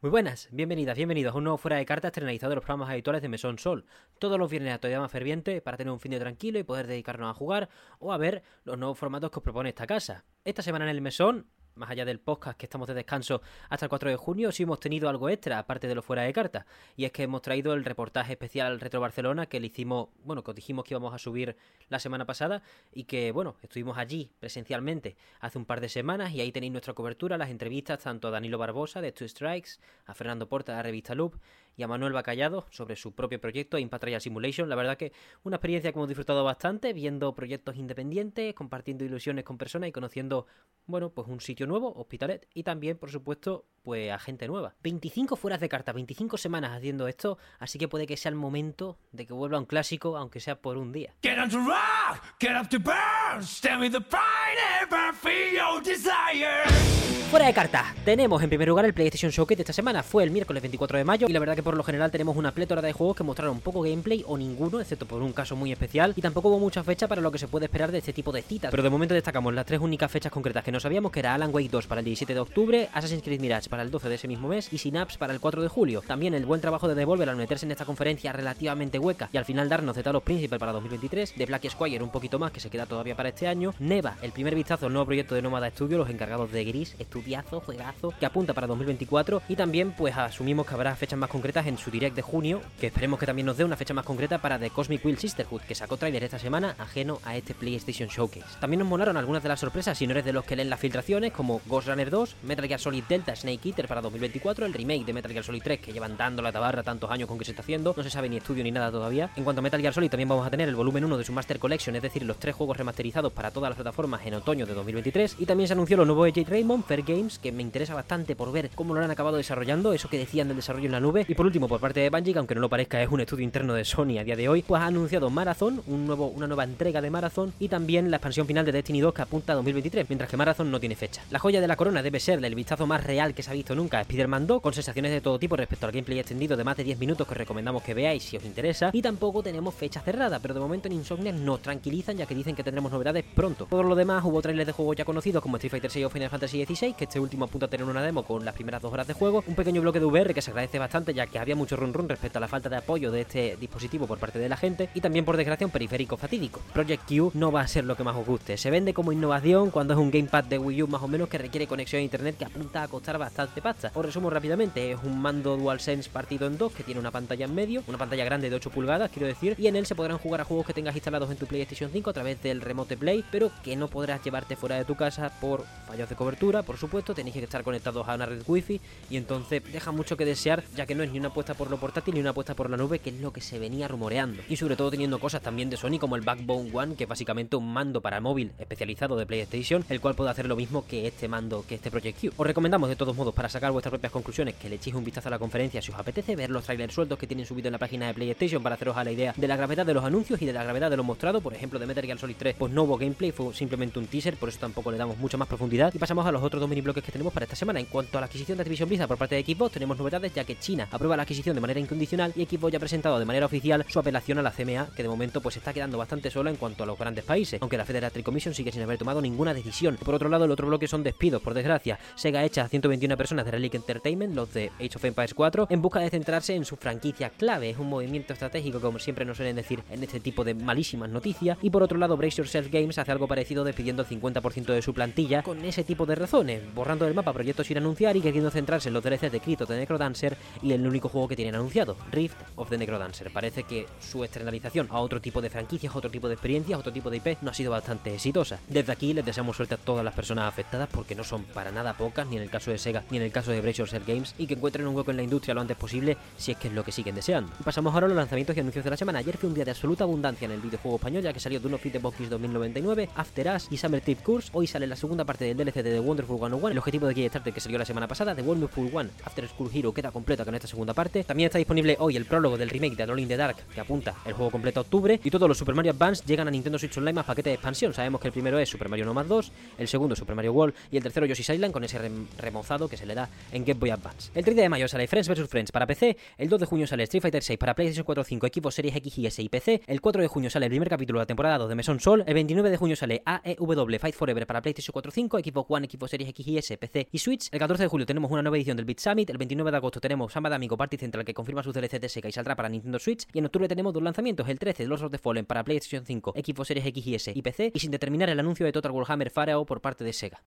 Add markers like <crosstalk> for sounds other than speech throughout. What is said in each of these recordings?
Muy buenas, bienvenidas, bienvenidos a un nuevo Fuera de Cartas estrenalizado de los programas habituales de Mesón Sol. Todos los viernes a todavía más ferviente para tener un fin de tranquilo y poder dedicarnos a jugar o a ver los nuevos formatos que os propone esta casa. Esta semana en el Mesón más allá del podcast que estamos de descanso hasta el 4 de junio, sí hemos tenido algo extra, aparte de lo fuera de carta. Y es que hemos traído el reportaje especial Retro Barcelona que le hicimos, bueno, que os dijimos que íbamos a subir la semana pasada y que, bueno, estuvimos allí presencialmente hace un par de semanas y ahí tenéis nuestra cobertura, las entrevistas tanto a Danilo Barbosa de Two Strikes, a Fernando Porta de la revista Loop y a Manuel Bacallado sobre su propio proyecto Impact Trial Simulation. La verdad que una experiencia que hemos disfrutado bastante, viendo proyectos independientes, compartiendo ilusiones con personas y conociendo, bueno, pues un sitio nuevo, Hospitalet, y también, por supuesto, pues a gente nueva. 25 fueras de carta, 25 semanas haciendo esto, así que puede que sea el momento de que vuelva un clásico, aunque sea por un día. Get on to rock, get up to burn, stand with the pride, ever feel your desire. Fuera de carta, tenemos en primer lugar el PlayStation Showcase de esta semana, fue el miércoles 24 de mayo y la verdad que por lo general tenemos una plétora de juegos que mostraron poco gameplay o ninguno, excepto por un caso muy especial y tampoco hubo mucha fecha para lo que se puede esperar de este tipo de citas, pero de momento destacamos las tres únicas fechas concretas que no sabíamos que era Alan Wake 2 para el 17 de octubre, Assassin's Creed Mirage para el 12 de ese mismo mes y Synapse para el 4 de julio. También el buen trabajo de Devolver al meterse en esta conferencia relativamente hueca y al final darnos de Talos Principal para 2023, de Black Squire un poquito más que se queda todavía para este año, Neva, el primer vistazo al nuevo proyecto de Nomada Studio, los encargados de Gris, estudiazo, juegazo que apunta para 2024 y también pues asumimos que habrá fechas más concretas en su direct de junio, que esperemos que también nos dé una fecha más concreta para The Cosmic Wheel Sisterhood, que sacó trailer esta semana ajeno a este PlayStation Showcase. También nos molaron algunas de las sorpresas si no eres de los que leen las filtraciones, como Ghost Runner 2, Metal Gear Solid Delta, Snake Eater para 2024, el remake de Metal Gear Solid 3 que llevan dando la tabarra tantos años con que se está haciendo, no se sabe ni estudio ni nada todavía. En cuanto a Metal Gear Solid también vamos a tener el volumen 1 de su Master Collection, es decir, los tres juegos remasterizados para todas las plataformas en otoño de 2023 y también se anunció lo nuevo de Jade Raymond, Fair Games, que me interesa bastante por ver cómo lo han acabado desarrollando, eso que decían del desarrollo en la nube. Y por último, por parte de Bungie, aunque no lo parezca, es un estudio interno de Sony a día de hoy, pues ha anunciado Marathon, un nuevo, una nueva entrega de Marathon y también la expansión final de Destiny 2 que apunta a 2023, mientras que Marathon no tiene fecha. La joya de la corona debe ser el vistazo más real que se ha visto nunca a Spider-Man 2, con sensaciones de todo tipo respecto al gameplay extendido de más de 10 minutos que os recomendamos que veáis si os interesa. Y tampoco tenemos fecha cerrada, pero de momento en Insomnia nos tranquilizan ya que dicen que tendremos novedades pronto. Por lo demás, hubo trailers de juegos ya conocidos como Street Fighter 6 o Final Fantasy 16, que este último apunta a tener una demo con las primeras dos horas de juego, un pequeño bloque de VR que se agradece bastante ya que había mucho run run respecto a la falta de apoyo de este dispositivo por parte de la gente y también por desgracia periférico fatídico. Project Q no va a ser lo que más os guste, se vende como innovación cuando es un gamepad de Wii U más o menos que requiere conexión a internet que apunta a costar bastante pasta. Os resumo rápidamente, es un mando DualSense partido en dos que tiene una pantalla en medio, una pantalla grande de 8 pulgadas quiero decir, y en él se podrán jugar a juegos que tengas instalados en tu PlayStation 5 a través del Remote Play, pero que no podrás llevarte fuera de tu casa por fallos de cobertura, por supuesto, tenéis que estar conectados a una red wifi y entonces deja mucho que desear, ya que no es ni una apuesta por lo portátil ni una apuesta por la nube, que es lo que se venía rumoreando. Y sobre todo teniendo cosas también de Sony como el Backbone One, que es básicamente un mando para móvil especializado de PlayStation, el cual puede hacer lo mismo que este mando, que este Project Q. Os recomendamos de todos modos para sacar vuestras propias conclusiones que le echéis un vistazo a la conferencia si os apetece ver los trailers sueltos que tienen subido en la página de PlayStation para haceros a la idea de la gravedad de los anuncios y de la gravedad de lo mostrado, por ejemplo de Metal Gear Solid 3, pues no hubo gameplay, fue simplemente un teaser, por eso tampoco le damos mucha más profundidad. Y pasamos a los otros dos mini bloques que tenemos para esta semana. En cuanto a la adquisición de Activision Blizzard por parte de Xbox, tenemos novedades ya que China aprueba la adquisición de manera incondicional y Xbox ya ha presentado de manera oficial su apelación a la CMA, que de momento pues está quedando bastante sola en cuanto a los grandes países, aunque la Federal Trade Commission sigue sin haber tomado ninguna decisión. Por otro lado, el otro bloque son despidos, por desgracia. Sega echa a 121 personas de Relic Entertainment, los de Age of Empires 4, en busca de centrarse en su franquicia clave. Es un movimiento estratégico, como siempre nos suelen decir en este tipo de malísimas noticias. Y por otro lado, Brace Yourself Games hace algo parecido despidiendo el 50% de su plantilla con ese tipo de razones, borrando del mapa proyectos sin anunciar y queriendo centrarse en los DLCs de Crypto de Necrodancer y el único juego que tienen anunciado, Rift of the Necrodancer. Parece que su externalización a otro tipo de franquicias, otro tipo de experiencias, otro tipo de IP no ha sido bastante exitosa. Desde aquí les deseamos suerte a todas las personas afectadas porque no son para nada pocas, ni en el caso de Sega, ni en el caso de Brace Yourself Games, y que encuentren un hueco en la industria lo antes posible si es que es lo que siguen deseando. Pasamos ahora a los lanzamientos y anuncios de la semana. Ayer fue un día de absoluta abundancia en el videojuego español, ya que salió de unos Fit Box 2099, After Us y Summer Trip Course. Hoy sale la segunda parte del DLC de The Wonderful 101, el objetivo de Kickstarter que salió la semana pasada, The Wonderful One After School Hero queda completo con esta segunda parte. También está disponible hoy el prólogo del remake de Alone in the Dark, que apunta el juego completo a octubre, y todos los Super Mario Advance llegan a Nintendo Switch Online más paquete de expansión. Sabemos que el primero es Super Mario No más 2, el segundo Super Mario World y el tercero Yoshi's Island con ese remozado que se le da en Game Boy Advance. El 30 de mayo sale Friends vs Friends para PC, el 2 de junio sale Street Fighter 6 para PlayStation 4, 5, equipos Series X y S y PC, el 4 de junio sale el primer capítulo de la temporada 2 de Meson Sol, el 29 de junio sale AEW Fight Forever para PlayStation 4 5, Xbox One, Xbox Series X y S, PC y Switch. El 14 de julio tenemos una nueva edición del Beat Summit. El 29 de agosto tenemos Samba de Amigo Party Central que confirma su DLC de Sega y saldrá para Nintendo Switch. Y en octubre tenemos dos lanzamientos: el 13 Lords of the Fallen para PlayStation 5, Xbox Series X y S y PC. Y sin determinar el anuncio de Total Warhammer Pharaoh por parte de Sega.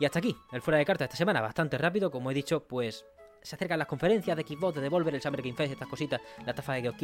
Y hasta aquí, el fuera de carta esta semana, bastante rápido, como he dicho, pues se acercan las conferencias de Xbox, de Devolver, el Summer Game Fest, estas cositas, la estafa de Geoff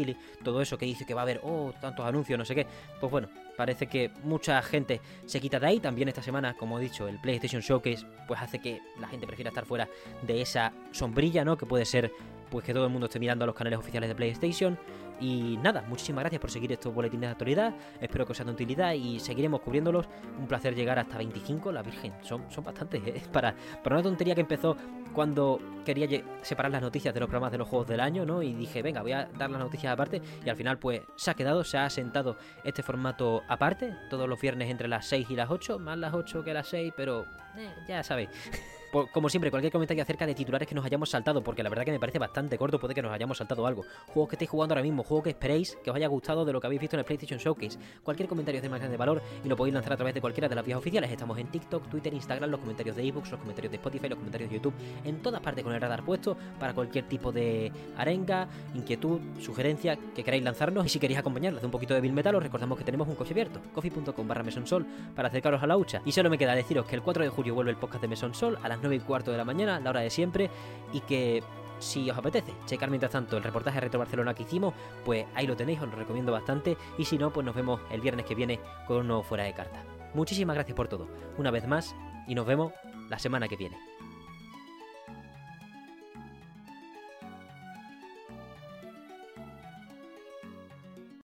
todo eso que dice que va a haber, oh, tantos anuncios, no sé qué. Pues bueno, parece que mucha gente se quita de ahí. También esta semana, como he dicho, el PlayStation Showcase, pues hace que la gente prefiera estar fuera de esa sombrilla, ¿no? Que puede ser, pues que todo el mundo esté mirando a los canales oficiales de PlayStation. Y nada, muchísimas gracias por seguir estos boletines de actualidad. Espero que os sean de utilidad y seguiremos cubriéndolos. Un placer llegar hasta 25, la Virgen. Son, son bastantes, ¿eh? <laughs> Para, para una tontería que empezó cuando quería separar las noticias de los programas de los juegos del año, ¿no? Y dije, venga, voy a dar las noticias aparte. Y al final, pues, se ha quedado, se ha sentado este formato aparte. Todos los viernes entre las 6 y las 8, más las 8 que las 6, pero eh, ya sabéis. <laughs> como siempre, cualquier comentario acerca de titulares que nos hayamos saltado, porque la verdad que me parece bastante corto, puede que nos hayamos saltado algo. Juegos que estéis jugando ahora mismo, juegos que esperéis que os haya gustado de lo que habéis visto en el PlayStation Showcase. Cualquier comentario es de más grande valor y lo podéis lanzar a través de cualquiera de las vías oficiales. Estamos en TikTok, Twitter, Instagram, los comentarios de ebooks, los comentarios de Spotify, los comentarios de YouTube, en todas partes con el radar puesto para cualquier tipo de arenga, inquietud, sugerencia que queráis lanzarnos. Y si queréis acompañarnos de un poquito de Bill Metal, os recordamos que tenemos un coche abierto, coffee.com barra mesonsol, para acercaros a la hucha. Y solo me queda deciros que el 4 de julio vuelve el podcast de Mesón Sol a las 9 y cuarto de la mañana la hora de siempre, y que si os apetece checar mientras tanto el reportaje de Retro Barcelona que hicimos, pues ahí lo tenéis, os lo recomiendo bastante, y si no, pues nos vemos el viernes que viene con un nuevo fuera de carta. Muchísimas gracias por todo, una vez más, y nos vemos la semana que viene.